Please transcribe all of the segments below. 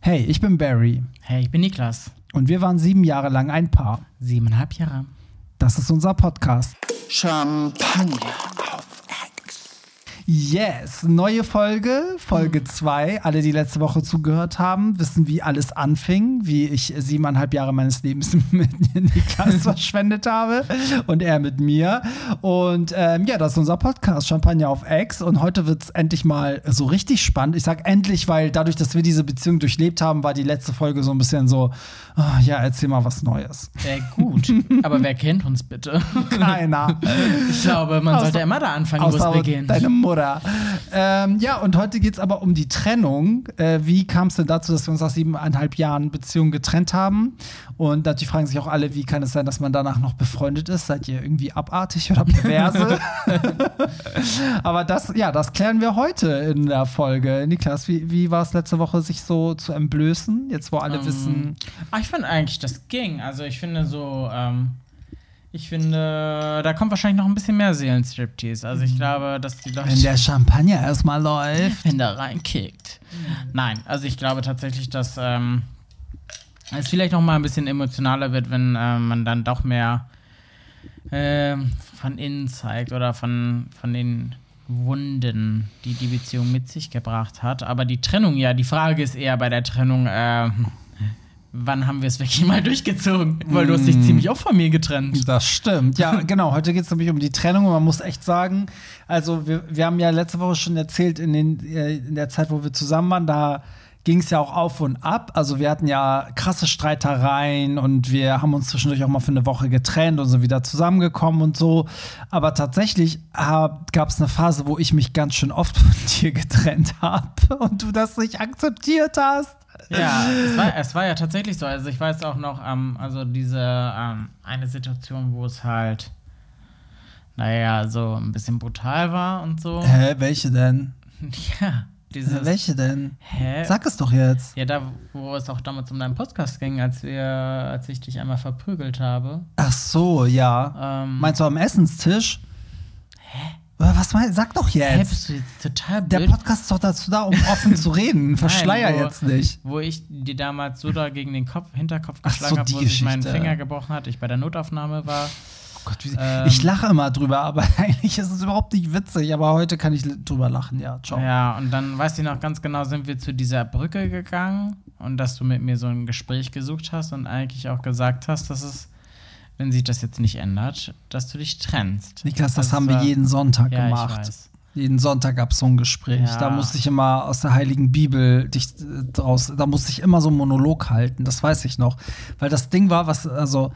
Hey, ich bin Barry Hey, ich bin Niklas. und wir waren sieben Jahre lang ein Paar. Siebeneinhalb Jahre. Das ist unser Podcast. Champagner Yes, neue Folge, Folge 2. Alle, die letzte Woche zugehört haben, wissen, wie alles anfing, wie ich siebeneinhalb Jahre meines Lebens mit Niklas verschwendet habe und er mit mir. Und ähm, ja, das ist unser Podcast, Champagner auf Ex. Und heute wird es endlich mal so richtig spannend. Ich sag endlich, weil dadurch, dass wir diese Beziehung durchlebt haben, war die letzte Folge so ein bisschen so, oh, ja, erzähl mal was Neues. Äh, gut. Aber wer kennt uns bitte? Keiner. Ich glaube, man Außer- sollte immer da anfangen, wo es beginnt. deine Mutter. Ähm, ja, und heute geht es aber um die Trennung. Äh, wie kam es denn dazu, dass wir uns nach siebeneinhalb Jahren Beziehung getrennt haben? Und natürlich fragen sich auch alle, wie kann es sein, dass man danach noch befreundet ist? Seid ihr irgendwie abartig oder perverse? aber das, ja, das klären wir heute in der Folge. Niklas, wie, wie war es letzte Woche, sich so zu entblößen? Jetzt, wo alle Ähm, wissen, Ah, ich finde eigentlich, das ging. Also ich finde so, ähm, ich finde, da kommt wahrscheinlich noch ein bisschen mehr Seelenstriptease. Also ich glaube, dass die Leute. wenn der Champagner erstmal läuft. wenn der reinkickt. Nein, also ich glaube tatsächlich, dass ähm, es vielleicht noch mal ein bisschen emotionaler wird, wenn ähm, man dann doch mehr ähm, von innen zeigt oder von, von den Wunden, die die Beziehung mit sich gebracht hat. Aber die Trennung, ja, die Frage ist eher bei der Trennung, ähm, wann haben wir es wirklich mal durchgezogen? Weil du hast dich ziemlich oft von mir getrennt. Das stimmt. Ja, genau. Heute geht es nämlich um die Trennung. Und man muss echt sagen, also wir, wir haben ja letzte Woche schon erzählt, in, den, äh, in der Zeit, wo wir zusammen waren, da ging es ja auch auf und ab. Also wir hatten ja krasse Streitereien und wir haben uns zwischendurch auch mal für eine Woche getrennt und sind wieder zusammengekommen und so. Aber tatsächlich gab es eine Phase, wo ich mich ganz schön oft von dir getrennt habe und du das nicht akzeptiert hast. Ja, es war, es war ja tatsächlich so. Also ich weiß auch noch, ähm, also diese ähm, eine Situation, wo es halt, naja, so ein bisschen brutal war und so. Hä, welche denn? Ja, dieses. welche denn? Hä? Sag es doch jetzt. Ja, da, wo es auch damals um deinen Podcast ging, als wir, als ich dich einmal verprügelt habe. Ach so, ja. Ähm, Meinst du am Essenstisch? Hä? Was meinst Sag doch jetzt. bist du jetzt total Der blöd? Podcast ist doch dazu da, um offen zu reden. Verschleier Nein, wo- jetzt nicht. Wo ich dir damals so da gegen den Kopf, Hinterkopf geschlagen so, habe, wo sich mein Geschichte. Finger gebrochen hat, ich bei der Notaufnahme war. Oh Gott, wie, Ähm, ich lache immer drüber, aber eigentlich ist es überhaupt nicht witzig. Aber heute kann ich drüber lachen, ja. Ciao. Ja, und dann weiß ich noch ganz genau, sind wir zu dieser Brücke gegangen und dass du mit mir so ein Gespräch gesucht hast und eigentlich auch gesagt hast, dass es, wenn sich das jetzt nicht ändert, dass du dich trennst. Niklas, das Also haben wir jeden Sonntag ja, gemacht. Jeden Sonntag gab es so ein Gespräch. Ja. Da musste ich immer aus der Heiligen Bibel dich äh, draus, da musste ich immer so einen Monolog halten, das weiß ich noch. Weil das Ding war, was, also,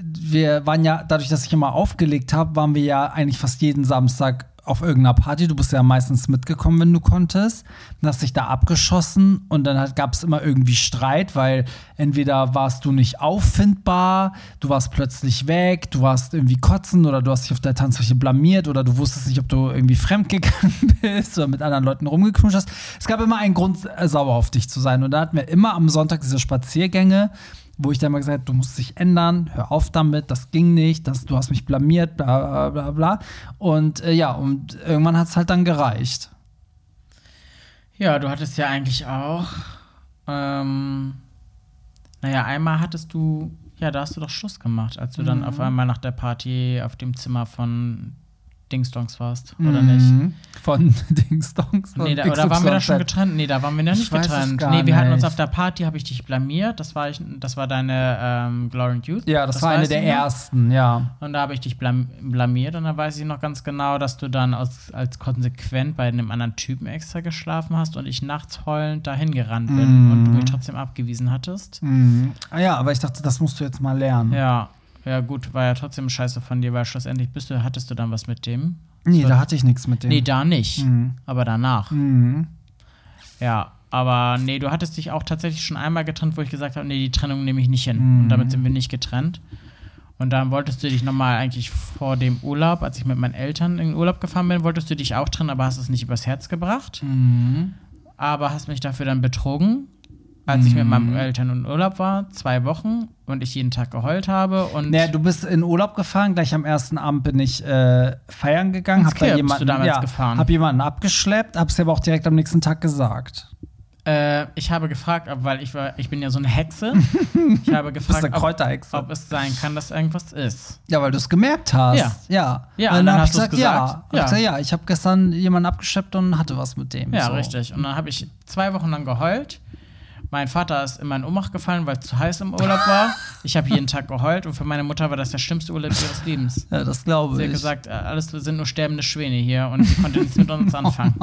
wir waren ja, dadurch, dass ich immer aufgelegt habe, waren wir ja eigentlich fast jeden Samstag auf irgendeiner Party. Du bist ja meistens mitgekommen, wenn du konntest. Dann hast dich da abgeschossen und dann gab es immer irgendwie Streit, weil entweder warst du nicht auffindbar, du warst plötzlich weg, du warst irgendwie kotzen oder du hast dich auf der Tanzfläche blamiert oder du wusstest nicht, ob du irgendwie fremdgegangen bist oder mit anderen Leuten rumgeknutscht hast. Es gab immer einen Grund, sauer auf dich zu sein. Und da hatten wir immer am Sonntag diese Spaziergänge, wo ich dann mal gesagt habe, du musst dich ändern, hör auf damit, das ging nicht, das, du hast mich blamiert, bla bla bla bla. Und äh, ja, und irgendwann hat es halt dann gereicht. Ja, du hattest ja eigentlich auch, ähm, naja, einmal hattest du, ja, da hast du doch Schluss gemacht, als du dann Mhm. auf einmal nach der Party auf dem Zimmer von Dingsdongs warst, oder nicht? Mhm. Von Dingsdongs. Nee, da, oder waren wir da schon getrennt? Nee, da waren wir noch Ich nicht getrennt. Nee, wir hatten uns nicht. auf der Party, habe ich dich blamiert. Das war, ich, das war deine ähm, Glory and Youth. Ja, das, war eine der noch. ersten, ja. Und da habe ich dich blam blamiert und da weiß ich noch ganz genau, dass du dann aus, als konsequent bei einem anderen Typen extra geschlafen hast und ich nachts heulend dahin gerannt bin Mhm. und du mich trotzdem abgewiesen hattest. Mhm. Ah ja, aber ich dachte, das musst du jetzt mal lernen. Ja, ja gut, war ja trotzdem scheiße von dir, weil schlussendlich bist du, hattest du dann was mit dem? Nee, So. da hatte ich nichts mit dem. Nee, da nicht. Mhm. Aber danach. Mhm. Ja, aber nee, du hattest dich auch tatsächlich schon einmal getrennt, wo ich gesagt habe, nee, die Trennung nehme ich nicht hin. Mhm. Und damit sind wir nicht getrennt. Und dann wolltest du dich nochmal eigentlich vor dem Urlaub, als ich mit meinen Eltern in den Urlaub gefahren bin, wolltest du dich auch trennen, aber hast es nicht übers Herz gebracht. Mhm. Aber hast mich dafür dann betrogen, als ich mit meinen Eltern in Urlaub war, zwei Wochen und ich jeden Tag geheult habe. Und Naja, du bist in Urlaub gefahren, gleich am ersten Abend bin ich äh, feiern gegangen, hab da jemanden, du damals ja, gefahren. hab jemanden abgeschleppt, hab's dir aber auch direkt am nächsten Tag gesagt. Äh, ich habe gefragt, ob, weil ich war, ich bin ja so eine Hexe. Ich habe gefragt, ob, ob es sein kann, dass irgendwas ist. Ja, weil du es gemerkt hast. Ja. Ja. Ja, und dann hab hast ich du's gesagt, ja. gesagt. Ja. Ja. Ich gesagt, ja, ich habe gestern jemanden abgeschleppt und hatte was mit dem. Ja, so. richtig. Und dann habe ich zwei Wochen lang geheult. Mein Vater ist immer in Ohnmacht gefallen, weil es zu heiß im Urlaub war. Ich habe jeden Tag geheult und für meine Mutter war das der schlimmste Urlaub ihres Lebens. Ja, das glaube Sie ich. hat gesagt, äh, alles sind nur sterbende Schwäne hier und sie konnte nichts mit uns anfangen.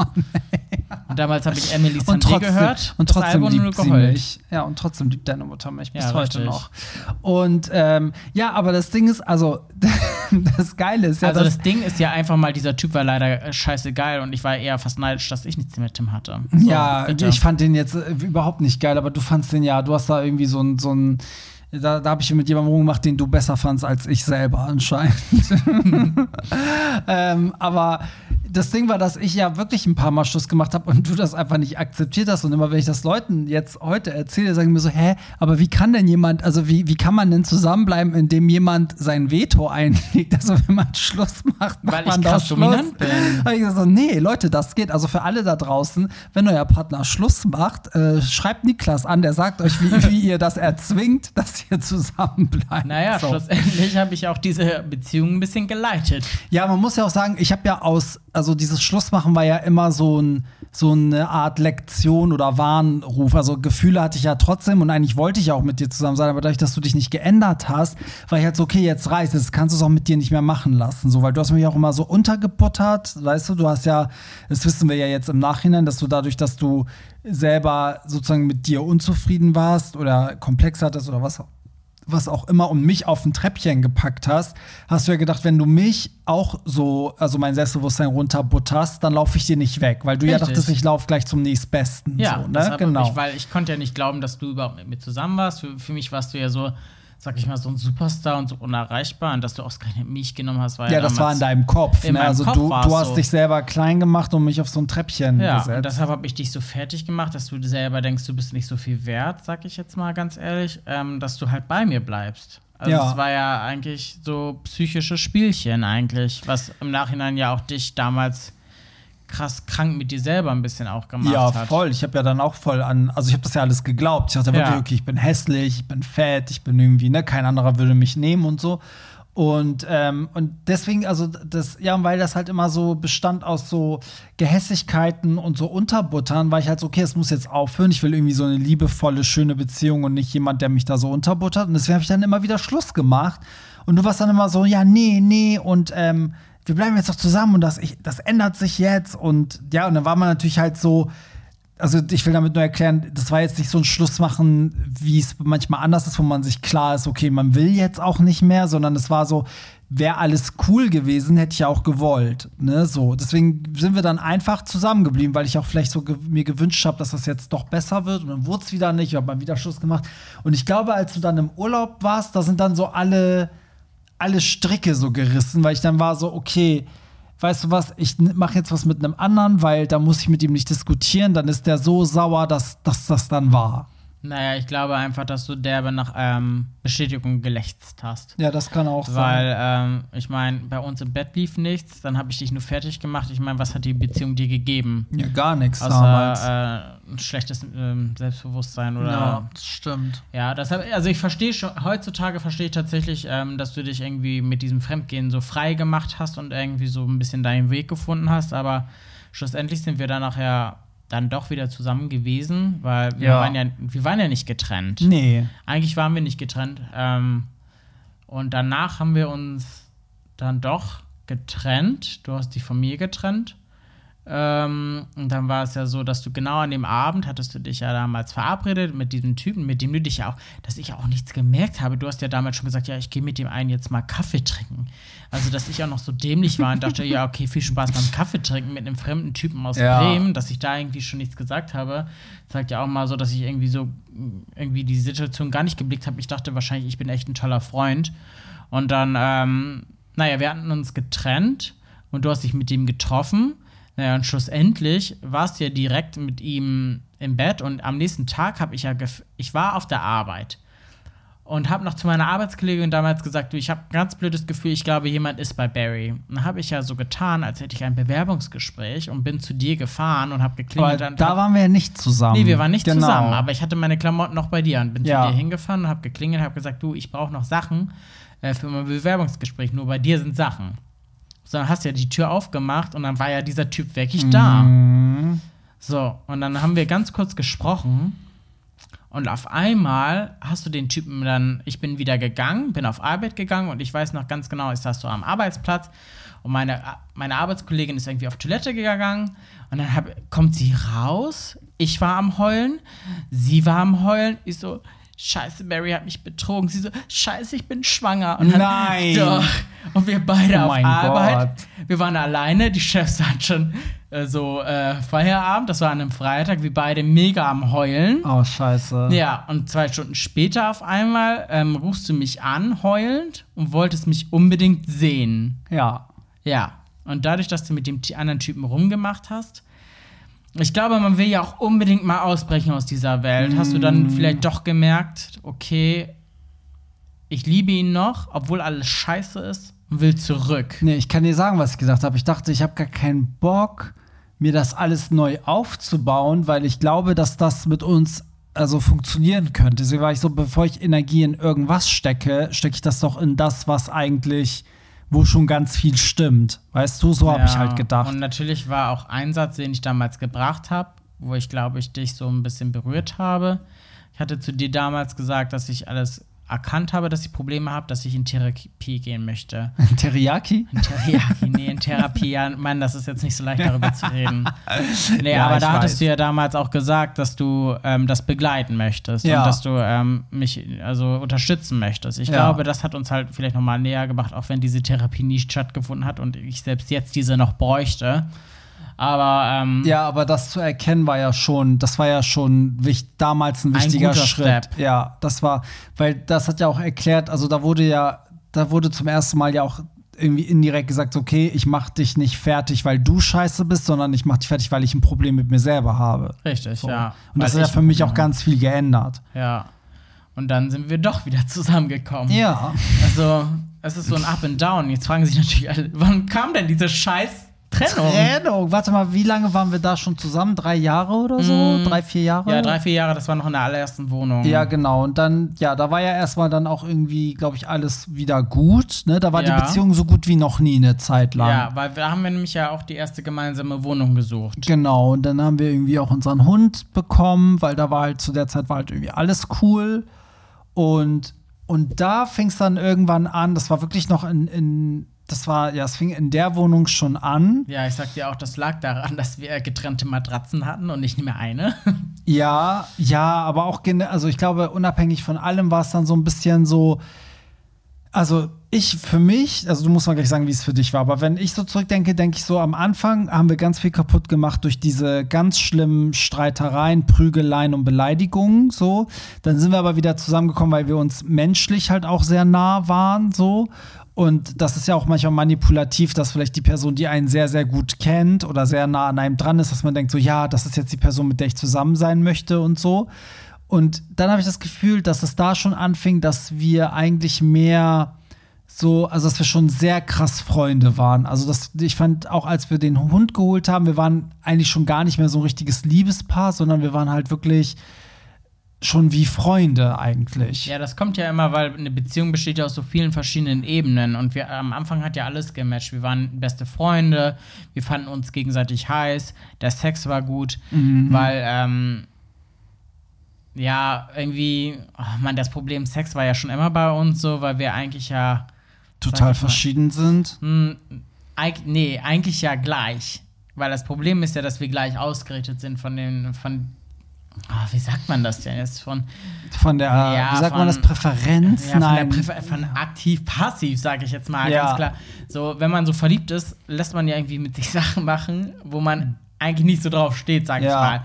und damals habe ich Emily Sandé gehört. und das trotzdem Album nur liebt sie geheult. mich. Ja, und trotzdem liebt deine Mutter mich bis Ja, heute richtig. noch. Und ähm, ja, aber das Ding ist, also das Geile ist ja, Also das Ding ist ja einfach mal, dieser Typ war leider äh, scheiße geil und ich war eher fast neidisch, dass ich nichts mit ihm hatte. So, ja, bitte. ich fand den jetzt äh, überhaupt nicht geil, aber du fandst den ja, du hast da irgendwie so ein, so ein da, da habe ich mit jemandem rumgemacht, den du besser fandst als ich selber anscheinend. ähm, aber das Ding war, dass ich ja wirklich ein paar Mal Schluss gemacht habe und du das einfach nicht akzeptiert hast. Und immer wenn ich das Leuten jetzt heute erzähle, sagen mir so, hä, aber wie kann denn jemand, also wie, wie kann man denn zusammenbleiben, indem jemand sein Veto einlegt? Also wenn man Schluss macht, macht Weil ich man krass doch Schluss. dominant bin. Ich gesagt, so, nee, Leute, das geht. Also für alle da draußen, wenn euer Partner Schluss macht, äh, schreibt Niklas an, der sagt euch, wie, wie ihr das erzwingt, dass ihr zusammenbleibt. Naja, so. schlussendlich habe ich auch diese Beziehung ein bisschen geleitet. Ja, man muss ja auch sagen, ich habe ja aus, also dieses Schlussmachen war ja immer so, ein, so eine Art Lektion oder Warnruf. Also Gefühle hatte ich ja trotzdem und eigentlich wollte ich auch mit dir zusammen sein, aber dadurch, dass du dich nicht geändert hast, war ich halt so, okay, jetzt reißt jetzt kannst du es auch mit dir nicht mehr machen lassen. So, weil du hast mich auch immer so untergebuttert, weißt du, du hast ja, das wissen wir ja jetzt im Nachhinein, dass du dadurch, dass du selber sozusagen mit dir unzufrieden warst oder komplex hattest oder was auch was auch immer und mich auf ein Treppchen gepackt hast, hast du ja gedacht, wenn du mich auch so, also mein Selbstbewusstsein runterbutterst, dann laufe ich dir nicht weg, weil du ja Richtig. dachtest, ich laufe gleich zum nächstbesten. Ja, so, ne? genau. hab ich, weil ich konnte ja nicht glauben, dass du überhaupt mit mir zusammen warst. Für, für mich warst du ja so, sag ich mal, so ein Superstar und so unerreichbar. Und dass du ausgerechnet mich genommen hast, war ja ja, das war in deinem Kopf. in Ne? Also Kopf du, du hast so. dich selber klein gemacht und mich auf so ein Treppchen Ja, gesetzt. und deshalb habe ich dich so fertig gemacht, dass du selber denkst, du bist nicht so viel wert, sag ich jetzt mal ganz ehrlich, ähm, dass du halt bei mir bleibst. Also Ja. es war ja eigentlich so psychische Spielchen eigentlich, was im Nachhinein ja auch dich damals krass krank mit dir selber ein bisschen auch gemacht ja, hat. voll. Ich habe ja dann auch voll an, also ich habe das ja alles geglaubt. Ich dachte Ja. wirklich, okay, ich bin hässlich, ich bin fett, ich bin irgendwie, ne, kein anderer würde mich nehmen und so. Und, ähm, und deswegen, also das, ja, weil das halt immer so bestand aus so Gehässigkeiten und so Unterbuttern, war ich halt so, okay, es muss jetzt aufhören. Ich will irgendwie so eine liebevolle, schöne Beziehung und nicht jemand, der mich da so unterbuttert. Und deswegen habe ich dann immer wieder Schluss gemacht. Und du warst dann immer so, ja, nee, nee, und ähm, wir bleiben jetzt doch zusammen und das, ich, das ändert sich jetzt. Und ja, und dann war man natürlich halt so, also ich will damit nur erklären, das war jetzt nicht so ein Schlussmachen, wie es manchmal anders ist, wo man sich klar ist, okay, man will jetzt auch nicht mehr, sondern es war so, wäre alles cool gewesen, hätte ich ja auch gewollt. Ne? So, deswegen sind wir dann einfach zusammengeblieben, weil ich auch vielleicht so ge mir gewünscht habe, dass das jetzt doch besser wird. Und dann wurde es wieder nicht, ich habe mal wieder Schluss gemacht. Und ich glaube, als du dann im Urlaub warst, da sind dann so alle, alle Stricke so gerissen, weil ich dann war so, okay, weißt du was, ich mache jetzt was mit einem anderen, weil da muss ich mit ihm nicht diskutieren, dann ist der so sauer, dass, dass das dann war. Naja, ich glaube einfach, dass du derbe nach ähm, Bestätigung gelächzt hast. Ja, das kann auch sein. Weil, ähm, ich meine, bei uns im Bett lief nichts, dann habe ich dich nur fertig gemacht. Ich meine, was hat die Beziehung dir gegeben? Ja, gar nichts damals. Außer äh, ein schlechtes ähm, Selbstbewusstsein oder. ja, das stimmt. Ja, deshalb, also ich verstehe schon, heutzutage verstehe ich tatsächlich, ähm, dass du dich irgendwie mit diesem Fremdgehen so frei gemacht hast und irgendwie so ein bisschen deinen Weg gefunden hast, aber schlussendlich sind wir dann nachher dann doch wieder zusammen gewesen, weil wir, Ja. waren, ja, wir waren ja nicht getrennt. Nee. Eigentlich waren wir nicht getrennt. Ähm, und danach haben wir uns dann doch getrennt. Du hast dich von mir getrennt. Ähm, und dann war es ja so, dass du genau an dem Abend hattest du dich ja damals verabredet mit diesem Typen, mit dem du dich ja auch, dass ich auch nichts gemerkt habe. Du hast ja damals schon gesagt, ja, ich gehe mit dem einen jetzt mal Kaffee trinken. Also, dass ich auch noch so dämlich war und dachte, ja, okay, viel Spaß beim Kaffee trinken mit einem fremden Typen aus Ja. Bremen, dass ich da irgendwie schon nichts gesagt habe, zeigt ja auch mal so, dass ich irgendwie so irgendwie die Situation gar nicht geblickt habe. Ich dachte wahrscheinlich, ich bin echt ein toller Freund. Und dann, ähm, naja, wir hatten uns getrennt und du hast dich mit ihm getroffen. Naja, und schlussendlich warst du ja direkt mit ihm im Bett und am nächsten Tag habe ich ja, gef ich war auf der Arbeit. und habe noch zu meiner Arbeitskollegin damals gesagt, du, ich habe ein ganz blödes Gefühl, ich glaube, jemand ist bei Barry. Und dann habe ich ja so getan, als hätte ich ein Bewerbungsgespräch und bin zu dir gefahren und habe geklingelt. Aber da waren wir ja nicht zusammen. Nee, wir waren nicht Genau. zusammen, aber ich hatte meine Klamotten noch bei dir und bin Ja. zu dir hingefahren und habe geklingelt und habe gesagt, du, ich brauche noch Sachen äh, für mein Bewerbungsgespräch, nur bei dir sind Sachen. So, dann hast du ja die Tür aufgemacht und dann war ja dieser Typ wirklich da. Mhm. So, und dann haben wir ganz kurz gesprochen und auf einmal hast du den Typen dann, ich bin wieder gegangen, bin auf Arbeit gegangen und ich weiß noch ganz genau, ich saß so am Arbeitsplatz und meine, meine Arbeitskollegin ist irgendwie auf Toilette gegangen und dann hab, kommt sie raus, ich war am Heulen, sie war am Heulen, ich so, Scheiße, Barry hat mich betrogen. Sie so, Scheiße, ich bin schwanger. Und dann, Nein. Doch. Und wir beide Oh auf Arbeit. Gott. Wir waren alleine, die Chefs hatten schon äh, so äh, Feierabend, das war an einem Freitag, wir beide mega am Heulen. Oh, scheiße. Ja, und zwei Stunden später auf einmal ähm, rufst du mich an, heulend, und wolltest mich unbedingt sehen. Ja. Ja, und dadurch, dass du mit dem anderen Typen rumgemacht hast, ich glaube, man will ja auch unbedingt mal ausbrechen aus dieser Welt. Hast du dann vielleicht doch gemerkt, okay, ich liebe ihn noch, obwohl alles scheiße ist, und will zurück. Nee, ich kann dir sagen, was ich gesagt habe. Ich dachte, ich habe gar keinen Bock, mir das alles neu aufzubauen, weil ich glaube, dass das mit uns also funktionieren könnte. Deswegen war ich so, bevor ich Energie in irgendwas stecke, stecke ich das doch in das, was eigentlich, wo schon ganz viel stimmt. Weißt du, so habe ich Ja, halt gedacht. Und natürlich war auch ein Satz, den ich damals gebracht habe, wo ich glaube ich dich so ein bisschen berührt habe. Ich hatte zu dir damals gesagt, dass ich alles erkannt habe, dass ich Probleme habe, dass ich in Therapie gehen möchte. Teriyaki? In Therapie, nee, in Therapie, ja, Mann, das ist jetzt nicht so leicht darüber zu reden. Nee, Ja, aber da hattest weiß. du ja damals auch gesagt, dass du ähm, das begleiten möchtest Ja. und dass du ähm, mich also unterstützen möchtest. Ich Ja. glaube, das hat uns halt vielleicht noch mal näher gebracht, auch wenn diese Therapie nie stattgefunden hat und ich selbst jetzt diese noch bräuchte. Aber ähm, Ja, aber das zu erkennen war ja schon, das war ja schon wich, damals ein Ein wichtiger guter Schritt. Step. Ja, das war, weil das hat ja auch erklärt, also da wurde ja, da wurde zum ersten Mal ja auch irgendwie indirekt gesagt, okay, ich mach dich nicht fertig, weil du scheiße bist, sondern ich mach dich fertig, weil ich ein Problem mit mir selber habe. richtig, So. ja. Und das hat ja für mich auch ganz viel geändert. Ja. Und dann sind wir doch wieder zusammengekommen. Ja. Also, es ist so ein Up and Down. Jetzt fragen sich natürlich alle, wann kam denn diese scheiß Trennung? Trennung. Warte mal, wie lange waren wir da schon zusammen? Drei Jahre oder so? Drei, vier Jahre? Mm. Ja, drei, vier Jahre, das war noch in der allerersten Wohnung. Ja, genau. Und dann, ja, da war ja erstmal dann auch irgendwie, glaube ich, alles wieder gut. Ne? Da war Ja. die Beziehung so gut wie noch nie eine Zeit lang. Ja, weil wir haben wir nämlich ja auch die erste gemeinsame Wohnung gesucht. Genau, und dann haben wir irgendwie auch unseren Hund bekommen, weil da war halt zu der Zeit war halt irgendwie alles cool. Und, und da fing es dann irgendwann an, das war wirklich noch in, in, das war, ja, es fing in der Wohnung schon an. Ja, ich sag dir auch, das lag daran, dass wir getrennte Matratzen hatten und nicht mehr eine. Ja, ja, aber auch, also ich glaube, unabhängig von allem war es dann so ein bisschen so, also ich für mich, also du musst mal gleich sagen, wie es für dich war, aber wenn ich so zurückdenke, denke ich so, am Anfang haben wir ganz viel kaputt gemacht durch diese ganz schlimmen Streitereien, Prügeleien und Beleidigungen, so. Dann sind wir aber wieder zusammengekommen, weil wir uns menschlich halt auch sehr nah waren, so. Und das ist ja auch manchmal manipulativ, dass vielleicht die Person, die einen sehr, sehr gut kennt oder sehr nah an einem dran ist, dass man denkt, so, ja, das ist jetzt die Person, mit der ich zusammen sein möchte und so. Und dann habe ich das Gefühl, dass es da schon anfing, dass wir eigentlich mehr so, also dass wir schon sehr krass Freunde waren. Also das, ich fand auch, als wir den Hund geholt haben, wir waren eigentlich schon gar nicht mehr so ein richtiges Liebespaar, sondern wir waren halt wirklich schon wie Freunde eigentlich. Ja, das kommt ja immer, weil eine Beziehung besteht ja aus so vielen verschiedenen Ebenen. Und wir am Anfang hat ja alles gematcht. Wir waren beste Freunde, wir fanden uns gegenseitig heiß, der Sex war gut, weil, ähm, ja, irgendwie, oh Mann, das Problem Sex war ja schon immer bei uns so, weil wir eigentlich ja, Total ich mal. verschieden sind. hm, eig nee, eigentlich ja gleich. Weil das Problem ist ja, dass wir gleich ausgerichtet sind von den, von, ah, wie sagt man das denn jetzt? Von, Von der, Ja, wie sagt man von- das, Präferenz? Ja, Nein. Von, Präfer von aktiv-passiv, sage ich jetzt mal Ja. ganz klar. So, wenn man so verliebt ist, lässt man ja irgendwie mit sich Sachen machen, wo man eigentlich nicht so drauf steht, sage ich mal.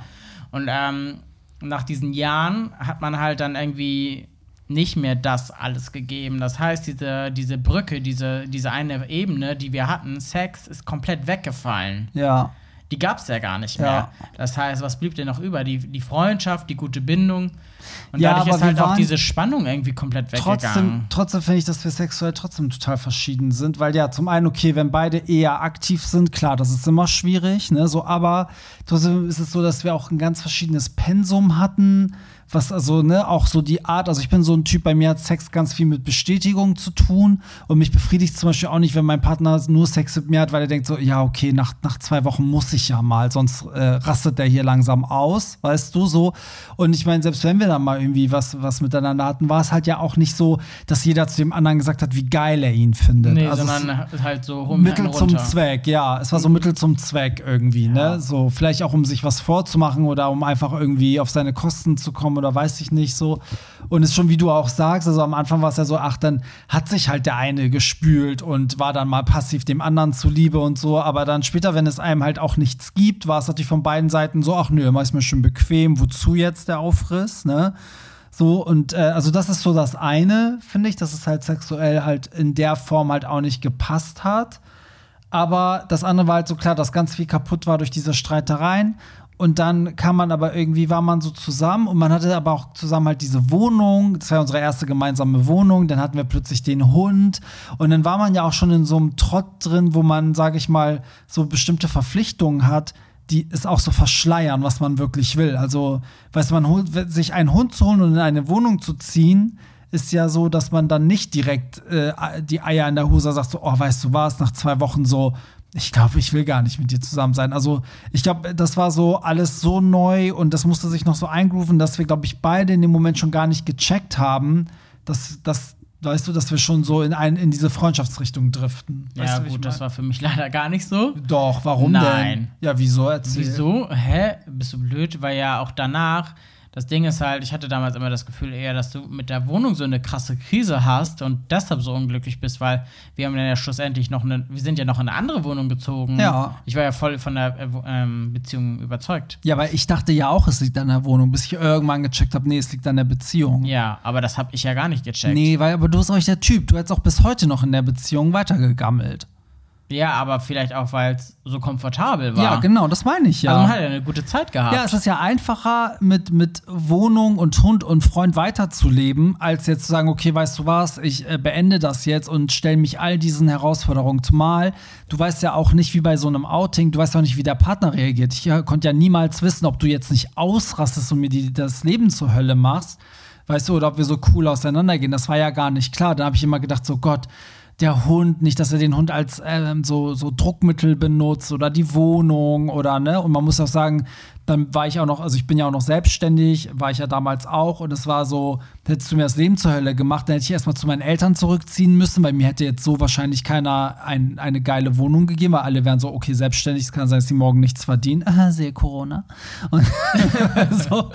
Und ähm, nach diesen Jahren hat man halt dann irgendwie nicht mehr das alles gegeben. Das heißt, diese, diese Brücke, diese, diese eine Ebene, die wir hatten, Sex, ist komplett weggefallen. ja. Die gab es ja gar nicht mehr. Ja. Das heißt, was blieb denn noch über? Die, die Freundschaft, die gute Bindung. Und Ja, dadurch aber ist halt auch diese Spannung irgendwie komplett Trotzdem, weggegangen. trotzdem finde ich, dass wir sexuell trotzdem total verschieden sind, weil ja, zum einen, okay, wenn beide eher aktiv sind, klar, das ist immer schwierig, ne, so, aber trotzdem ist es so, dass wir auch ein ganz verschiedenes Pensum hatten, was also, ne, auch so die Art, also ich bin so ein Typ, bei mir hat Sex ganz viel mit Bestätigung zu tun und mich befriedigt zum Beispiel auch nicht, wenn mein Partner nur Sex mit mir hat, weil er denkt so, ja, okay, nach, nach zwei Wochen muss ich ja mal, sonst äh, rastet der hier langsam aus, weißt du, so. Und ich meine, selbst wenn wir dann mal irgendwie was, was miteinander hatten, war es halt ja auch nicht so, dass jeder zu dem anderen gesagt hat, wie geil er ihn findet. Nee, Also sondern halt so rum Mittel zum. Zweck, ja. Es war so Mittel zum Zweck irgendwie, ne? So, vielleicht auch um sich was vorzumachen oder um einfach irgendwie auf seine Kosten zu kommen oder weiß ich nicht so. Und es ist schon, wie du auch sagst, also am Anfang war es ja so, ach, dann hat sich halt der eine gespült und war dann mal passiv dem anderen zuliebe und so. Aber dann später, wenn es einem halt auch nichts gibt, war es natürlich von beiden Seiten so, ach nö, mach ich mir schon bequem, wozu jetzt der Aufriss, ne? So, und äh, also das ist so das eine, finde ich, dass es halt sexuell halt in der Form halt auch nicht gepasst hat. Aber das andere war halt so klar, dass ganz viel kaputt war durch diese Streitereien. Und dann kam man aber irgendwie, war man so zusammen und man hatte aber auch zusammen halt diese Wohnung. Das war unsere erste gemeinsame Wohnung. Dann hatten wir plötzlich den Hund. Und dann war man ja auch schon in so einem Trott drin, wo man, sage ich mal, so bestimmte Verpflichtungen hat, die es auch so verschleiern, was man wirklich will. Also, weißt du, man holt, sich einen Hund zu holen und in eine Wohnung zu ziehen, ist ja so, dass man dann nicht direkt äh, die Eier in der Hose sagt, so, oh, weißt du was, nach zwei Wochen so, ich glaube, ich will gar nicht mit dir zusammen sein. Also, ich glaube, das war so alles so neu und das musste sich noch so eingrooven, dass wir, glaube ich, beide in dem Moment schon gar nicht gecheckt haben, dass, dass weißt du, dass wir schon so in, ein, in diese Freundschaftsrichtung driften. Weißt Ja, du, gut, das war für mich leider gar nicht so. Doch, warum denn? Nein. Ja, wieso? Erzähl. Wieso? Hä? Bist du blöd? Weil ja auch danach, das Ding ist halt, ich hatte damals immer das Gefühl eher, dass du mit der Wohnung so eine krasse Krise hast und deshalb so unglücklich bist, weil wir haben dann ja schlussendlich noch eine, wir sind ja noch in eine andere Wohnung gezogen. Ja. Ich war ja voll von der äh, ähm, Beziehung überzeugt. Ja, weil ich dachte ja auch, es liegt an der Wohnung, bis ich irgendwann gecheckt habe, nee, es liegt an der Beziehung. Ja, aber das habe ich ja gar nicht gecheckt. Nee, weil aber du bist auch nicht der Typ. Du hättest auch bis heute noch in der Beziehung weitergegammelt. Ja, aber vielleicht auch, weil es so komfortabel war. Ja, genau, das meine ich ja. Also man hat ja eine gute Zeit gehabt. ja, es ist ja einfacher, mit, mit Wohnung und Hund und Freund weiterzuleben, als jetzt zu sagen, okay, weißt du was, ich äh, beende das jetzt und stelle mich all diesen Herausforderungen. Zumal, du weißt ja auch nicht, wie bei so einem Outing, du weißt auch nicht, wie der Partner reagiert. Ich äh, konnte ja niemals wissen, ob du jetzt nicht ausrastest und mir die, das Leben zur Hölle machst, weißt du, oder ob wir so cool auseinandergehen. Das war ja gar nicht klar. Da habe ich immer gedacht, so Gott, der Hund, nicht, dass er den Hund als ähm, so, so Druckmittel benutzt oder die Wohnung oder ne. Und man muss auch sagen, dann war ich auch noch, also ich bin ja auch noch selbstständig, war ich ja damals auch und es war so, hättest du mir das Leben zur Hölle gemacht, dann hätte ich erstmal zu meinen Eltern zurückziehen müssen, weil mir hätte jetzt so wahrscheinlich keiner ein, eine geile Wohnung gegeben, weil alle wären so, okay, selbstständig, es kann sein, dass die morgen nichts verdienen. Aha, sehe Corona. So.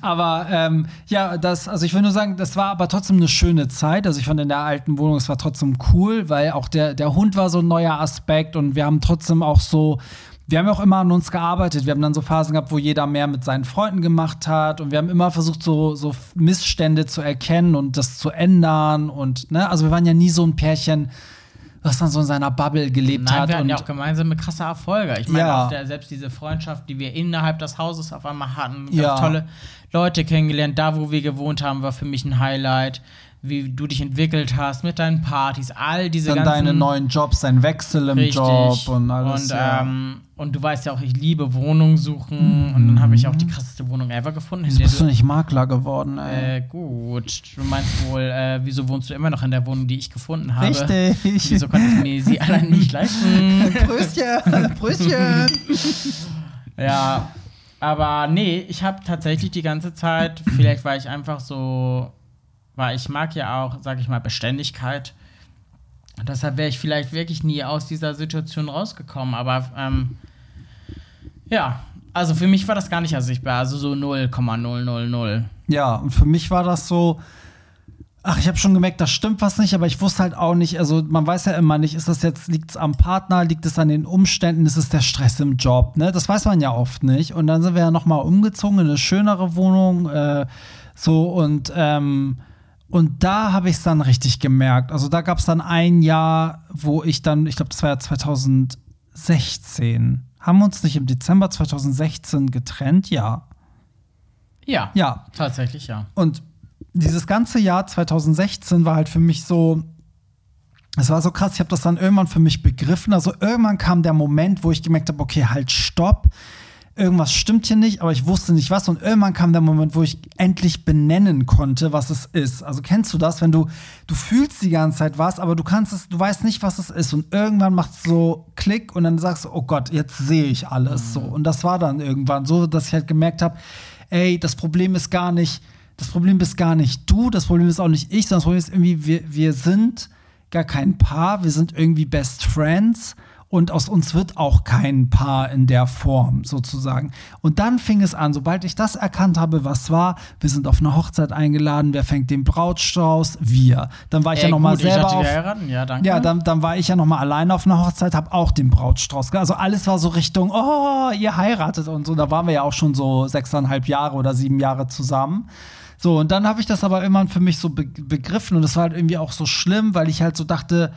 Aber ähm, ja, das, also ich will nur sagen, das war aber trotzdem eine schöne Zeit. Also ich fand in der alten Wohnung, es war trotzdem cool, weil auch der, der Hund war so ein neuer Aspekt und wir haben trotzdem auch so, wir haben ja auch immer an uns gearbeitet. Wir haben dann so Phasen gehabt, wo jeder mehr mit seinen Freunden gemacht hat und wir haben immer versucht, so, so Missstände zu erkennen und das zu ändern und, ne, also wir waren ja nie so ein Pärchen, was dann so in seiner Bubble gelebt Nein, hat. wir hatten ja auch gemeinsame krasse Erfolge. Ich meine, Ja. der, selbst diese Freundschaft, die wir innerhalb des Hauses auf einmal hatten, Ja. tolle Leute kennengelernt. Da, wo wir gewohnt haben, war für mich ein Highlight. Wie du dich entwickelt hast mit deinen Partys, all diese dann ganzen deine neuen Jobs, dein Wechsel im Richtig. Job und alles. Und, ja. ähm, und du weißt ja auch, ich liebe Wohnungen suchen. Und dann habe ich auch die krasseste Wohnung ever gefunden. Wieso bist du nicht Makler geworden, ey? äh, gut, du meinst wohl, äh, wieso wohnst du immer noch in der Wohnung, die ich gefunden habe? Richtig. Wieso konnte ich mir sie allein nicht leisten? Brüstchen, Brüstchen. Ja, aber nee, ich habe tatsächlich die ganze Zeit, vielleicht war ich einfach so, weil ich mag ja auch, sag ich mal, Beständigkeit. Und deshalb wäre ich vielleicht wirklich nie aus dieser Situation rausgekommen. Aber ähm, ja, also für mich war das gar nicht ersichtbar. Also so 0,000. Ja, und für mich war das so. Ach, ich habe schon gemerkt, das stimmt was nicht, aber ich wusste halt auch nicht, also man weiß ja immer nicht, ist das jetzt, liegt es am Partner, liegt es an den Umständen, ist es der Stress im Job, ne? Das weiß man ja oft nicht. Und dann sind wir ja nochmal umgezogen in eine schönere Wohnung, äh, so und, ähm, und da habe ich es dann richtig gemerkt. Also da gab es dann ein Jahr, wo ich dann, ich glaube, das war ja 2016, Haben wir uns nicht im Dezember 2016 getrennt? Ja. Ja. Ja. Tatsächlich, ja. Und dieses ganze Jahr 2016 war halt für mich so, es war so krass, ich habe das dann irgendwann für mich begriffen. Also irgendwann kam der Moment, wo ich gemerkt habe, okay, halt, stopp. Irgendwas stimmt hier nicht, aber ich wusste nicht was. Und irgendwann kam der Moment, wo ich endlich benennen konnte, was es ist. Also kennst du das, wenn du, du fühlst die ganze Zeit was, aber du kannst es, du weißt nicht, was es ist. Und irgendwann macht es so Klick und dann sagst du, oh Gott, jetzt sehe ich alles so. Und das war dann irgendwann so, dass ich halt gemerkt habe, ey, das Problem ist gar nicht, das Problem bist gar nicht du, das Problem ist auch nicht ich, sondern das Problem ist irgendwie, wir, wir sind gar kein Paar, wir sind irgendwie Best Friends und aus uns wird auch kein Paar in der Form sozusagen. Und dann fing es an, sobald ich das erkannt habe, was war, wir sind auf eine Hochzeit eingeladen, wer fängt den Brautstrauß? Wir. Dann war ich Ey, ja noch mal gut, ich selber auf, ja, danke. ja, dann, dann war ich ja noch mal alleine auf einer Hochzeit, habe auch den Brautstrauß. Also alles war so Richtung, oh, ihr heiratet und so. Da waren wir ja auch schon so sechseinhalb Jahre oder sieben Jahre zusammen. So, und dann habe ich das aber irgendwann für mich so be begriffen und es war halt irgendwie auch so schlimm, weil ich halt so dachte,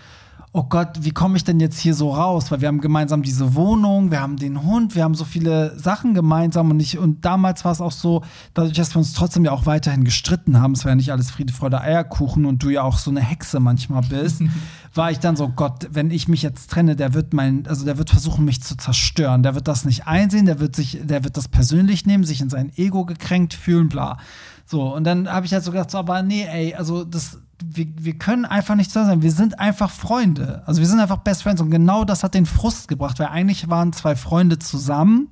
oh Gott, wie komme ich denn jetzt hier so raus? Weil wir haben gemeinsam diese Wohnung, wir haben den Hund, wir haben so viele Sachen gemeinsam und ich, und damals war es auch so, dadurch, dass wir uns trotzdem ja auch weiterhin gestritten haben, es war ja nicht alles Friede, Freude, Eierkuchen und du ja auch so eine Hexe manchmal bist, war ich dann so, Gott, wenn ich mich jetzt trenne, der wird mein, also der wird versuchen, mich zu zerstören. Der wird das nicht einsehen, der wird sich, der wird das persönlich nehmen, sich in sein Ego gekränkt fühlen, bla. So, und dann habe ich halt so gedacht, so, aber nee, ey, also das, wir, wir können einfach nicht zusammen sein. Wir sind einfach Freunde. Also wir sind einfach Best Friends. Und genau das hat den Frust gebracht, weil eigentlich waren zwei Freunde zusammen.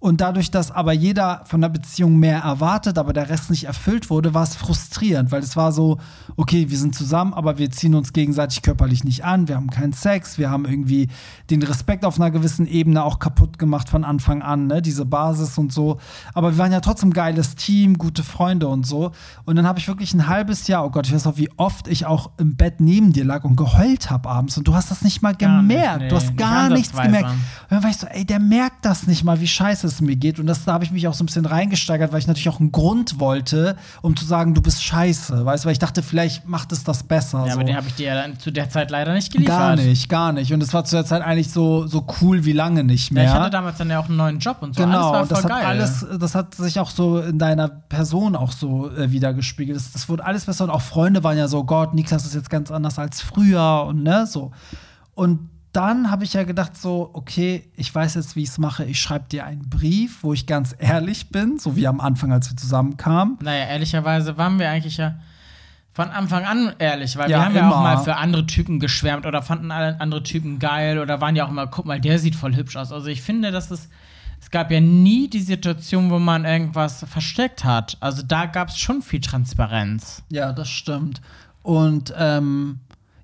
Und dadurch, dass aber jeder von der Beziehung mehr erwartet, aber der Rest nicht erfüllt wurde, war es frustrierend, weil es war so, okay, wir sind zusammen, aber wir ziehen uns gegenseitig körperlich nicht an, wir haben keinen Sex, wir haben irgendwie den Respekt auf einer gewissen Ebene auch kaputt gemacht von Anfang an, ne, diese Basis und so. Aber wir waren ja trotzdem ein geiles Team, gute Freunde und so. Und dann habe ich wirklich ein halbes Jahr, oh Gott, ich weiß noch, wie oft ich auch im Bett neben dir lag und geheult habe abends. Und du hast das nicht mal Gar nicht, gemerkt. nee, du hast nicht gar nichts gemerkt. Und dann war ich so, ey, der merkt das nicht mal, wie scheiße es mir geht. Und das, da habe ich mich auch so ein bisschen reingesteigert, weil ich natürlich auch einen Grund wollte, um zu sagen, du bist scheiße. Weißt du, weil ich dachte, vielleicht macht es das besser. Ja, so. aber den habe ich dir ja dann zu der Zeit leider nicht geliefert. Gar nicht, gar nicht. Und es war zu der Zeit eigentlich so, so cool wie lange nicht Ja, mehr. ich hatte damals dann ja auch einen neuen Job und so. Genau, alles das hat geil. alles, das hat sich auch so in deiner Person auch so äh, wiedergespiegelt. Das, das wurde alles besser und auch Freunde waren ja so, Gott, Niklas ist jetzt ganz anders als früher und ne, so. Und dann habe ich ja gedacht so, okay, ich weiß jetzt, wie ich es mache. Ich schreibe dir einen Brief, wo ich ganz ehrlich bin, so wie am Anfang, als wir zusammenkamen. Naja, ehrlicherweise waren wir eigentlich ja von Anfang an ehrlich, weil Ja, wir haben ja auch immer. mal für andere Typen geschwärmt oder fanden alle andere Typen geil oder waren ja auch immer, guck mal, der sieht voll hübsch aus. Also ich finde, dass es, es gab ja nie die Situation, wo man irgendwas versteckt hat. Also da gab es schon viel Transparenz. Ja, das stimmt. Und ähm,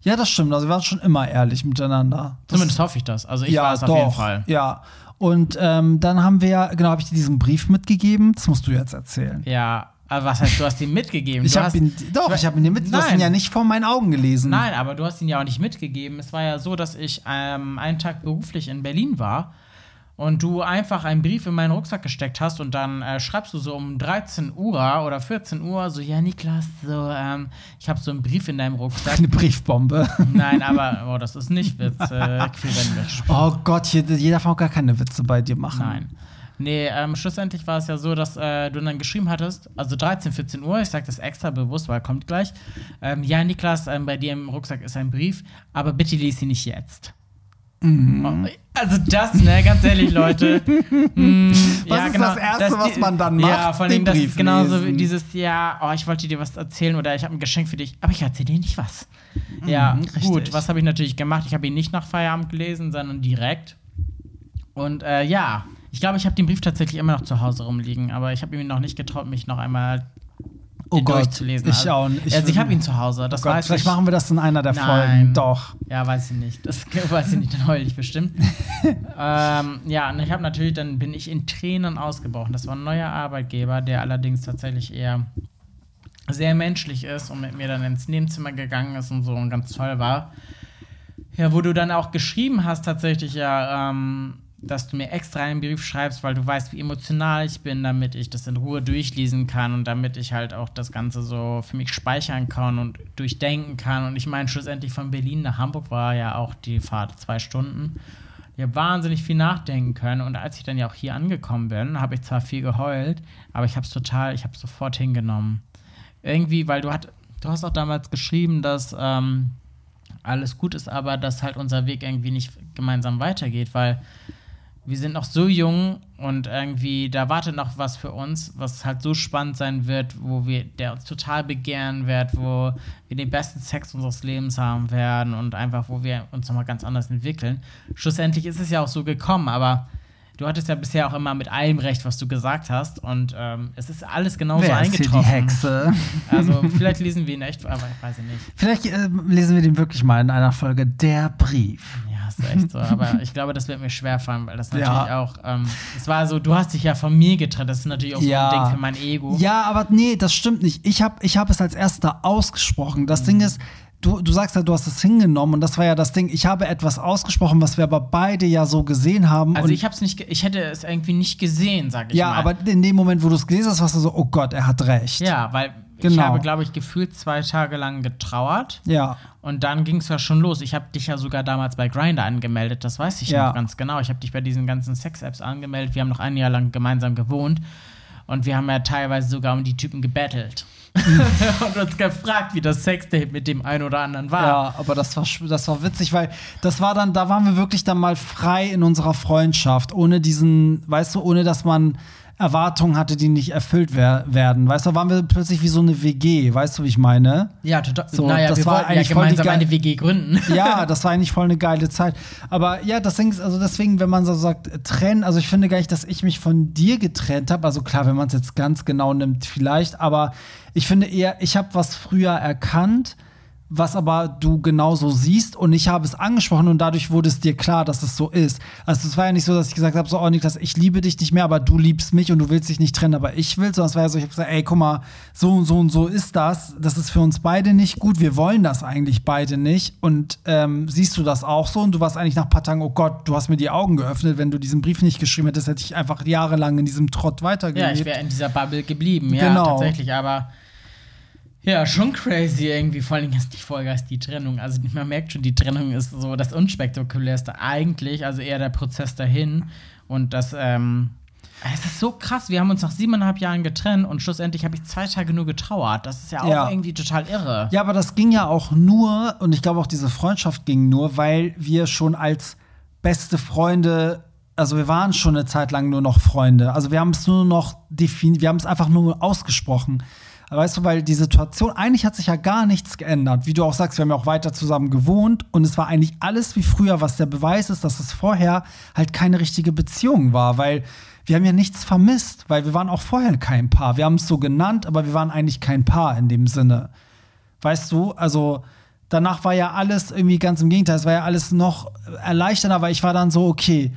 ja, das stimmt. Also wir waren schon immer ehrlich miteinander. Das Zumindest hoffe ich das. Also ich war es auf jeden Fall. Ja. Und ähm, dann haben wir, genau, habe ich dir diesen Brief mitgegeben. Das musst du jetzt erzählen. Ja, aber was heißt, du hast ihn mitgegeben? Ich habe ihn, doch, ich habe ihn dir mit, du hast ihn ja nicht vor meinen Augen gelesen. Nein, aber du hast ihn ja auch nicht mitgegeben. Es war ja so, dass ich ähm, einen Tag beruflich in Berlin war und du einfach einen Brief in meinen Rucksack gesteckt hast und dann äh, schreibst du so um 13 Uhr oder 14 Uhr so, ja Niklas, so, ähm, ich habe so einen Brief in deinem Rucksack. Eine Briefbombe. Nein, aber, oh, das ist nicht Witz. Äh. Oh Gott, hier, hier darf auch gar keine Witze bei dir machen. Nein. Nee, ähm, schlussendlich war es ja so, dass äh, du dann geschrieben hattest, also 13, 14 Uhr, ich sag das extra bewusst, weil kommt gleich. Ähm, ja, Niklas, ähm, bei dir im Rucksack ist ein Brief, aber bitte lies ihn nicht jetzt. Mhm. Also das, ne, ganz ehrlich, Leute. Mm, Was ist das Erste, was man dann macht? Ja, vor allem das ist genauso lesen. wie dieses, ja, oh, ich wollte dir was erzählen oder ich habe ein Geschenk für dich, aber ich erzähle dir nicht was. ja, Mhm, richtig. gut, was habe ich natürlich gemacht? Ich habe ihn nicht nach Feierabend gelesen, sondern direkt. Und äh, ja, ich glaube, ich habe den Brief tatsächlich immer noch zu Hause rumliegen, aber ich habe ihm noch nicht getraut, mich noch einmal Oh Gott, durchzulesen. ich auch nicht. also ich habe ihn zu Hause, das Oh Gott, weiß vielleicht ich. machen wir das in einer der Nein. Folgen. Doch. Ja, weiß ich nicht. Das weiß ich nicht, dann heul ich bestimmt. ähm, ja, und ich habe natürlich, dann bin ich in Tränen ausgebrochen. Das war ein neuer Arbeitgeber, der allerdings tatsächlich eher sehr menschlich ist und mit mir dann ins Nebenzimmer gegangen ist und so und ganz toll war. Ja, wo du dann auch geschrieben hast, tatsächlich ja, ähm, dass du mir extra einen Brief schreibst, weil du weißt, wie emotional ich bin, damit ich das in Ruhe durchlesen kann und damit ich halt auch das Ganze so für mich speichern kann und durchdenken kann. Und ich meine, schlussendlich von Berlin nach Hamburg war ja auch die Fahrt zwei Stunden. ja wahnsinnig viel nachdenken können. Und als ich dann ja auch hier angekommen bin, habe ich zwar viel geheult, aber ich habe es total, ich habe es sofort hingenommen. Irgendwie, weil du hat, du hast auch damals geschrieben, dass ähm, alles gut ist, aber dass halt unser Weg irgendwie nicht gemeinsam weitergeht, weil wir sind noch so jung und irgendwie da wartet noch was für uns, was halt so spannend sein wird, wo wir, der uns total begehren wird, wo wir den besten Sex unseres Lebens haben werden und einfach, wo wir uns nochmal ganz anders entwickeln. Schlussendlich ist es ja auch so gekommen, aber du hattest ja bisher auch immer mit allem recht, was du gesagt hast und ähm, es ist alles genauso Wer ist hier eingetroffen. die Hexe? Also vielleicht lesen wir ihn echt, aber ich weiß nicht. Vielleicht äh, lesen wir den wirklich mal in einer Folge Der Brief. Ja, ist echt so. Aber ich glaube, das wird mir schwerfallen, weil das natürlich Ja. auch, ähm, es war so, du hast dich ja von mir getrennt. Das ist natürlich auch Ja. so ein Ding für mein Ego. Ja, aber nee, das stimmt nicht. Ich habe ich hab es als erster ausgesprochen. Das Ding ist, du, du sagst ja, du hast es hingenommen und das war ja das Ding. Ich habe etwas ausgesprochen, was wir aber beide ja so gesehen haben. Also ich hab's nicht, ich hätte es irgendwie nicht gesehen, sag ich ja, mal. aber in dem Moment, wo du es gelesen hast, warst du so, oh Gott, er hat recht. ja, weil ich Genau. habe, glaube ich, gefühlt zwei Tage lang getrauert. Ja. Und dann ging es ja schon los. Ich habe dich ja sogar damals bei Grindr angemeldet, das weiß ich Ja. noch ganz genau. Ich habe dich bei diesen ganzen Sex-Apps angemeldet. Wir haben noch ein Jahr lang gemeinsam gewohnt. Und wir haben ja teilweise sogar um die Typen gebettelt. und uns gefragt, wie das Sexdate mit dem einen oder anderen war. Ja, aber das war, das war witzig, weil das war dann, da waren wir wirklich dann mal frei in unserer Freundschaft, ohne diesen, weißt du, ohne dass man Erwartungen hatte, die nicht erfüllt wer werden. Weißt du, da waren wir plötzlich wie so eine WG, weißt du, wie ich meine? Ja, total. So, naja, das wir war ja eigentlich voll die gemeinsam eine WG gründen. Ja, das war eigentlich voll eine geile Zeit. Aber ja, das Ding ist, also deswegen, wenn man so sagt, trennen, also ich finde gar nicht, dass ich mich von dir getrennt habe. Also klar, wenn man es jetzt ganz genau nimmt, vielleicht, aber ich finde eher, ich habe was früher erkannt, was aber du genauso siehst und ich habe es angesprochen und dadurch wurde es dir klar, dass es so ist. Also es war ja nicht so, dass ich gesagt habe, so, oh Niklas, ich liebe dich nicht mehr, aber du liebst mich und du willst dich nicht trennen, aber ich will, sondern es war ja so, ich habe gesagt, ey, guck mal, so und so und so ist das. Das ist für uns beide nicht gut. Wir wollen das eigentlich beide nicht. Und ähm, siehst du das auch so? Und du warst eigentlich nach ein paar Tagen, oh Gott, du hast mir die Augen geöffnet. Wenn du diesen Brief nicht geschrieben hättest, hätte ich einfach jahrelang in diesem Trott Ja, weitergelebt. ich wäre in dieser Bubble geblieben, ja, Genau. tatsächlich, aber ja, schon crazy irgendwie, vor allem ist die Folge ist die Trennung. Also man merkt schon, die Trennung ist so das Unspektakulärste eigentlich, also eher der Prozess dahin. Und das, ähm, es ist so krass, wir haben uns nach siebeneinhalb Jahren getrennt und schlussendlich habe ich zwei Tage nur getrauert. Das ist ja auch Ja. irgendwie total irre. Ja, aber das ging ja auch nur, und ich glaube auch diese Freundschaft ging nur, weil wir schon als beste Freunde, also wir waren schon eine Zeit lang nur noch Freunde. Also wir haben es nur noch definiert, wir haben es einfach nur ausgesprochen. Weißt du, weil die Situation, eigentlich hat sich ja gar nichts geändert. Wie du auch sagst, wir haben ja auch weiter zusammen gewohnt und es war eigentlich alles wie früher, was der Beweis ist, dass es vorher halt keine richtige Beziehung war, weil wir haben ja nichts vermisst, weil wir waren auch vorher kein Paar. Wir haben es so genannt, aber wir waren eigentlich kein Paar in dem Sinne. Weißt du, also danach war ja alles irgendwie ganz im Gegenteil. Es war ja alles noch erleichternder, weil ich war dann so, okay,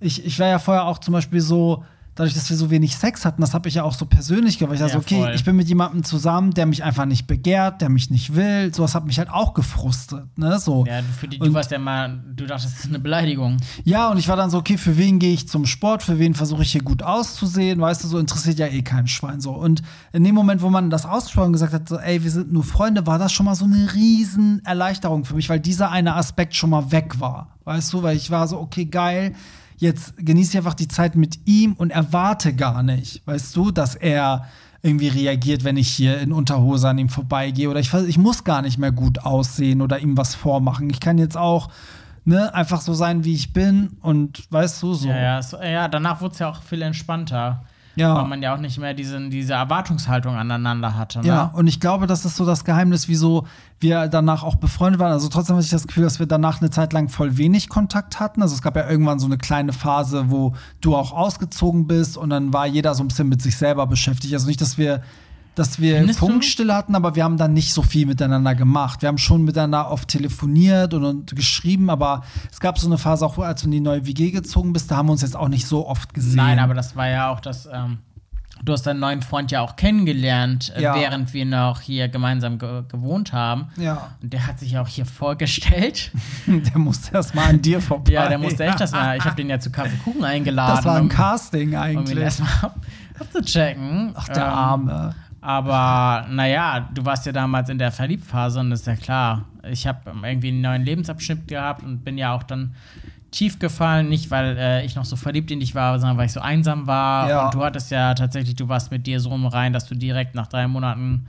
ich, ich war ja vorher auch zum Beispiel so, dadurch, dass wir so wenig Sex hatten, das habe ich ja auch so persönlich gemacht. Ich dachte Ja, so, okay, voll. ich bin mit jemandem zusammen, der mich einfach nicht begehrt, der mich nicht will. Sowas hat mich halt auch gefrustet, ne? So. Ja, für die, Und- du warst ja mal, du dachtest, das ist eine Beleidigung. Ja, und ich war dann so, okay, für wen gehe ich zum Sport, für wen versuche ich hier gut auszusehen, weißt du, so interessiert ja eh kein Schwein so. Und in dem Moment, wo man das ausgesprochen gesagt hat, so, ey, wir sind nur Freunde, war das schon mal so eine riesen Erleichterung für mich, weil dieser eine Aspekt schon mal weg war, weißt du, weil ich war so, okay, geil, jetzt genieße ich einfach die Zeit mit ihm und erwarte gar nicht, weißt du, dass er irgendwie reagiert, wenn ich hier in Unterhose an ihm vorbeigehe oder ich, ich muss gar nicht mehr gut aussehen oder ihm was vormachen. Ich kann jetzt auch ne, einfach so sein, wie ich bin und weißt du, so. Ja, ja, so, ja danach wurde es ja auch viel entspannter. Ja. Weil man ja auch nicht mehr diesen, diese Erwartungshaltung aneinander hatte. Ne? Ja, und ich glaube, das ist so das Geheimnis, wieso wir danach auch befreundet waren. Also trotzdem hatte ich das Gefühl, dass wir danach eine Zeit lang voll wenig Kontakt hatten. Also es gab ja irgendwann so eine kleine Phase, wo du auch ausgezogen bist und dann war jeder so ein bisschen mit sich selber beschäftigt. Also nicht, dass wir dass wir Findest du? Funkstille hatten, aber wir haben dann nicht so viel miteinander gemacht. Wir haben schon miteinander oft telefoniert und, und geschrieben, aber es gab so eine Phase auch, als du in die neue WG gezogen bist, da haben wir uns jetzt auch nicht so oft gesehen. Nein, aber das war ja auch das. Ähm, du hast deinen neuen Freund ja auch kennengelernt, äh, Ja. während wir noch hier gemeinsam ge gewohnt haben. Ja, Und der hat sich auch hier vorgestellt. der musste erst mal an dir vorbei. ja, der musste echt das mal. Ich habe den ja zu Kaffeekuchen eingeladen. Das war ein um- Casting um ihn eigentlich. erstmal ab, abzuchecken. Ach, der Ähm, Arme. Aber naja, du warst ja damals in der Verliebtphase und das ist ja klar. Ich habe irgendwie einen neuen Lebensabschnitt gehabt und bin ja auch dann tief gefallen, nicht weil äh, ich noch so verliebt in dich war, sondern weil ich so einsam war. Ja. Und du hattest ja tatsächlich, du warst mit dir so im Rein, dass du direkt nach drei Monaten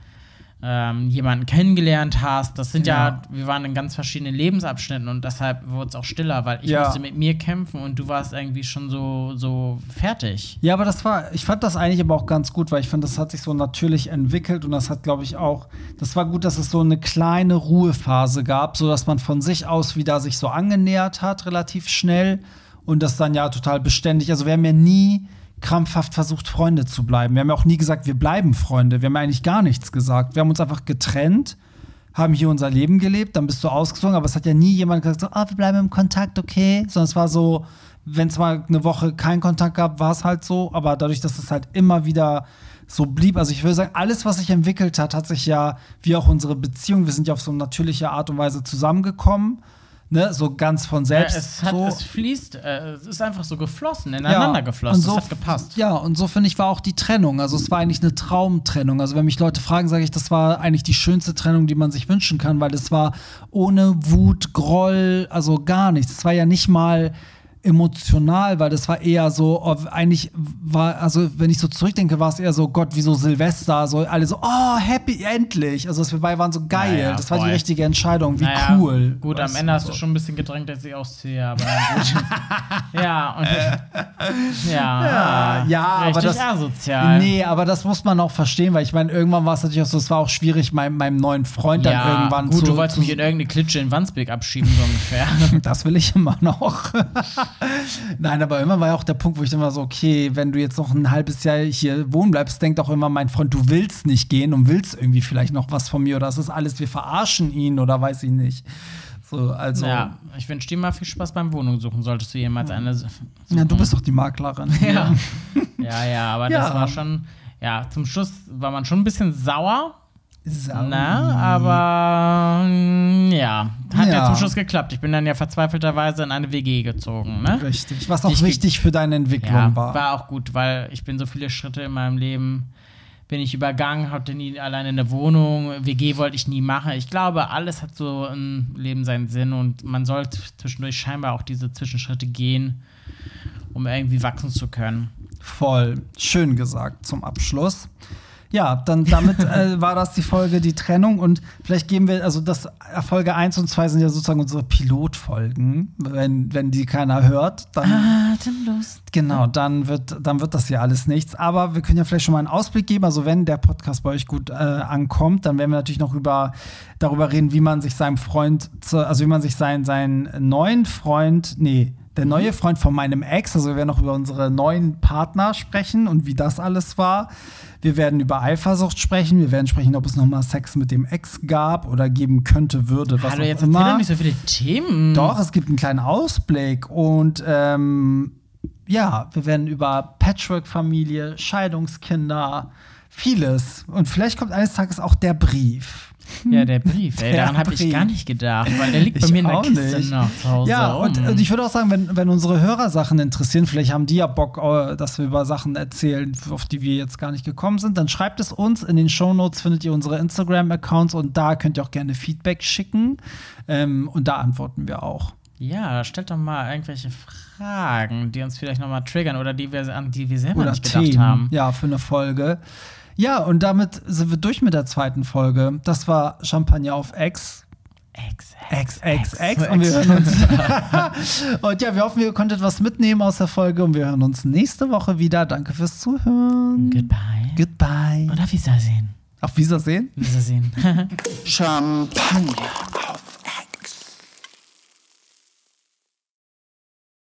ähm, jemanden kennengelernt hast. Das sind ja. Ja. wir waren in ganz verschiedenen Lebensabschnitten und deshalb wurde es auch stiller, weil ich Ja. musste mit mir kämpfen und du warst irgendwie schon so, so fertig. Ja, aber das war, ich fand das eigentlich aber auch ganz gut, weil ich fand, das hat sich so natürlich entwickelt und das hat, glaube ich, auch, das war gut, dass es so eine kleine Ruhephase gab, so dass man von sich aus wieder sich so angenähert hat, relativ schnell und das dann ja total beständig. Also wir haben ja nie krampfhaft versucht, Freunde zu bleiben. Wir haben ja auch nie gesagt, wir bleiben Freunde. Wir haben eigentlich gar nichts gesagt. Wir haben uns einfach getrennt, haben hier unser Leben gelebt, dann bist du ausgezogen, aber es hat ja nie jemand gesagt, so, ah, wir bleiben im Kontakt, okay. Sondern es war so, wenn es mal eine Woche keinen Kontakt gab, war es halt so. Aber dadurch, dass es halt immer wieder so blieb, also ich würde sagen, alles, was sich entwickelt hat, hat sich ja, wie auch unsere Beziehung, wir sind ja auf so eine natürliche Art und Weise zusammengekommen, ne, so ganz von selbst. Ja, es, hat, so. es fließt, äh, es ist einfach so geflossen, ineinander geflossen. und so, das hat gepasst. Ja, und so finde ich war auch die Trennung. Also es war eigentlich eine Traumtrennung. Also wenn mich Leute fragen, sage ich, das war eigentlich die schönste Trennung, die man sich wünschen kann, weil es war ohne Wut, Groll, also gar nichts. Es war ja nicht mal emotional, weil das war eher so, oh, eigentlich war, also wenn ich so zurückdenke, war es eher so, Gott, wie so Silvester, so alle so, oh, happy, endlich. Also wir beide waren so geil. Naja, das war voll. die richtige Entscheidung, wie Naja, cool. Gut, am Ende hast so. du schon ein bisschen gedrängt, dass ich ausziehe, aber gut. ja, und ich, ja, Ja, ja, aber das- asozial. Nee, aber das muss man auch verstehen, weil ich meine, irgendwann war es natürlich auch so, es war auch schwierig, meinem, meinem neuen Freund dann ja, irgendwann gut, zu. du wolltest zu mich in irgendeine Klitsche in Wandsbek abschieben, so ungefähr. das will ich immer noch. Nein, aber immer war ja auch der Punkt, wo ich war so, okay, wenn du jetzt noch ein halbes Jahr hier wohnen bleibst, denkt auch immer mein Freund, du willst nicht gehen und willst irgendwie vielleicht noch was von mir oder das ist alles, wir verarschen ihn oder weiß ich nicht. So, also. ja, ich wünsche dir mal viel Spaß beim Wohnungssuchen, solltest du jemals eine suchen. Ja, du bist doch die Maklerin. Ja. ja, ja, aber Ja. das war schon, ja, zum Schluss war man schon ein bisschen sauer. Sau. Na, aber mm, ja, hat ja. Ja. zum Schluss geklappt. Ich bin dann ja verzweifelterweise in eine WG gezogen, ne? Richtig. Was auch Ich wichtig für deine Entwicklung Ja, war. war auch gut, weil ich bin so viele Schritte in meinem Leben bin ich übergangen, hatte nie alleine eine Wohnung, WG wollte ich nie machen. Ich glaube, alles hat so im Leben seinen Sinn und man sollte zwischendurch scheinbar auch diese Zwischenschritte gehen, um irgendwie wachsen zu können. Voll. Schön gesagt zum Abschluss. Ja, dann damit äh, war das die Folge, die Trennung. Und vielleicht geben wir, also das äh, Folge 1 und 2 sind ja sozusagen unsere Pilotfolgen. Wenn, wenn die keiner hört, dann. Atemlos. Genau, dann wird, dann wird das ja alles nichts. Aber wir können ja vielleicht schon mal einen Ausblick geben. Also wenn der Podcast bei euch gut äh, ankommt, dann werden wir natürlich noch über, darüber reden, wie man sich seinem Freund, also wie man sich seinen, seinen neuen Freund, nee, der neue Freund von meinem Ex, also wir werden noch über unsere neuen Partner sprechen und wie das alles war. Wir werden über Eifersucht sprechen. Wir werden sprechen, ob es noch mal Sex mit dem Ex gab oder geben könnte, würde, was Hallo, auch jetzt immer. doch nicht so viele Themen. Doch, es gibt einen kleinen Ausblick und ähm, ja, wir werden über Patchwork-Familie, Scheidungskinder, vieles. Und vielleicht kommt eines Tages auch der Brief. Ja, der Brief, ey, Der daran habe ich gar nicht gedacht, weil der liegt bei Ich mir in der Kiste nicht. noch zu Hause. Ja, und, rum. und ich würde auch sagen, wenn, wenn unsere Hörer Sachen interessieren, vielleicht haben die ja Bock, äh, dass wir über Sachen erzählen, auf die wir jetzt gar nicht gekommen sind, dann schreibt es uns. In den Shownotes findet ihr unsere Instagram-Accounts und da könnt ihr auch gerne Feedback schicken. Ähm, und da antworten wir auch. Ja, stellt doch mal irgendwelche Fragen, die uns vielleicht nochmal triggern oder die wir, an die wir selber oder nicht gedacht Themen, haben. ja, für eine Folge. Ja, und damit sind wir durch mit der zweiten Folge. Das war Champagner auf X. Ex, X, X, X. Und wir hören uns. und ja, wir hoffen, ihr konntet was mitnehmen aus der Folge und wir hören uns nächste Woche wieder. Danke fürs Zuhören. Goodbye. Goodbye. Und auf Wiedersehen. Auf Wiedersehen. Wiedersehen. Champagner.